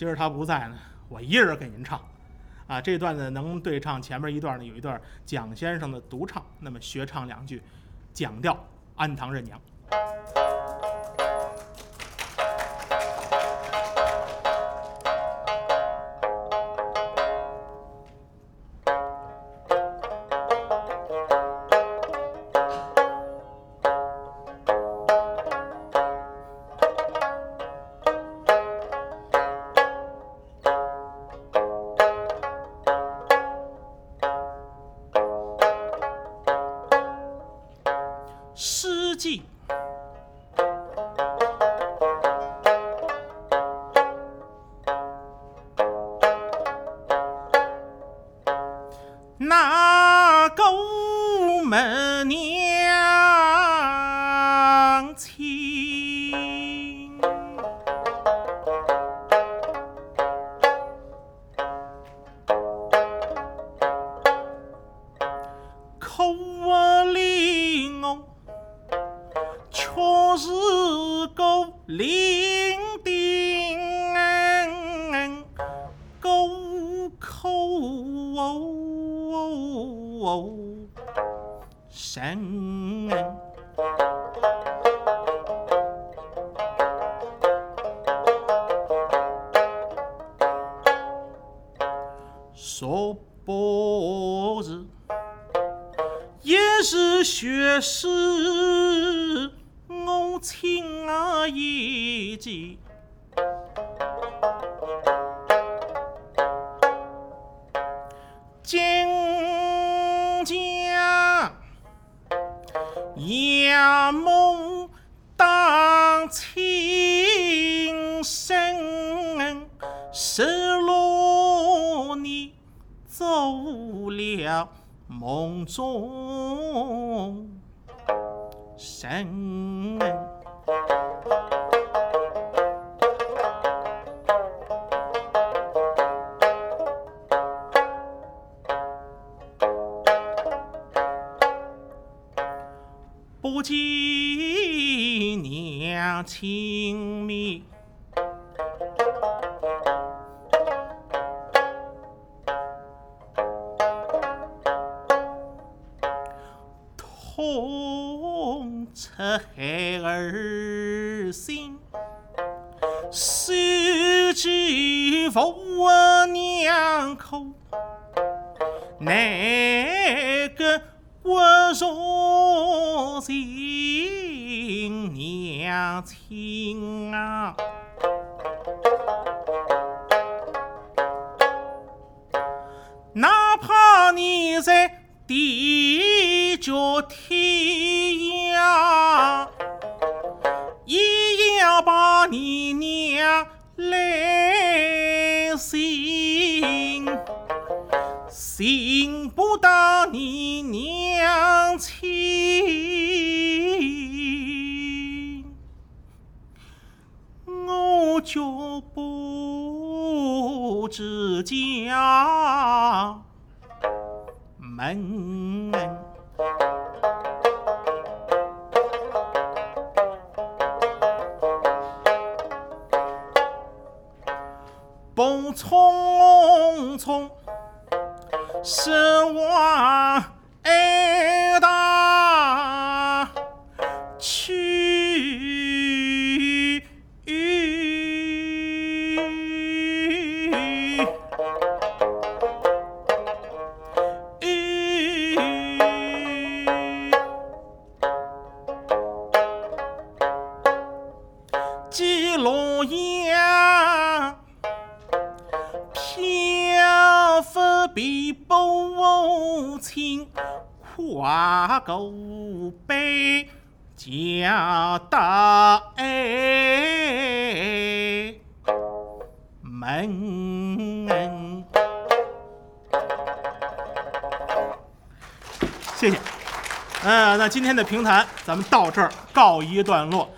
今儿他不在呢，我一人给您唱。啊，这段呢能对唱前面一段呢，有一段蒋先生的独唱，那么学唱两句，蒋调《安堂任娘》。诗记。那狗门娘亲，口是个伶仃狗口声。说不是，也是学识。我亲儿一记，金家杨梦当亲生，失落你走了梦中。神。不及娘亲密，痛彻儿心，思及父娘口，那个我若心娘亲啊！哪怕你在地寻不到你娘亲，我就不知家门。匆匆，是往爱大去。几洛阳，漂浮比不清，跨过北家大哎门。谢谢。呃，那今天的评弹咱们到这儿告一段落。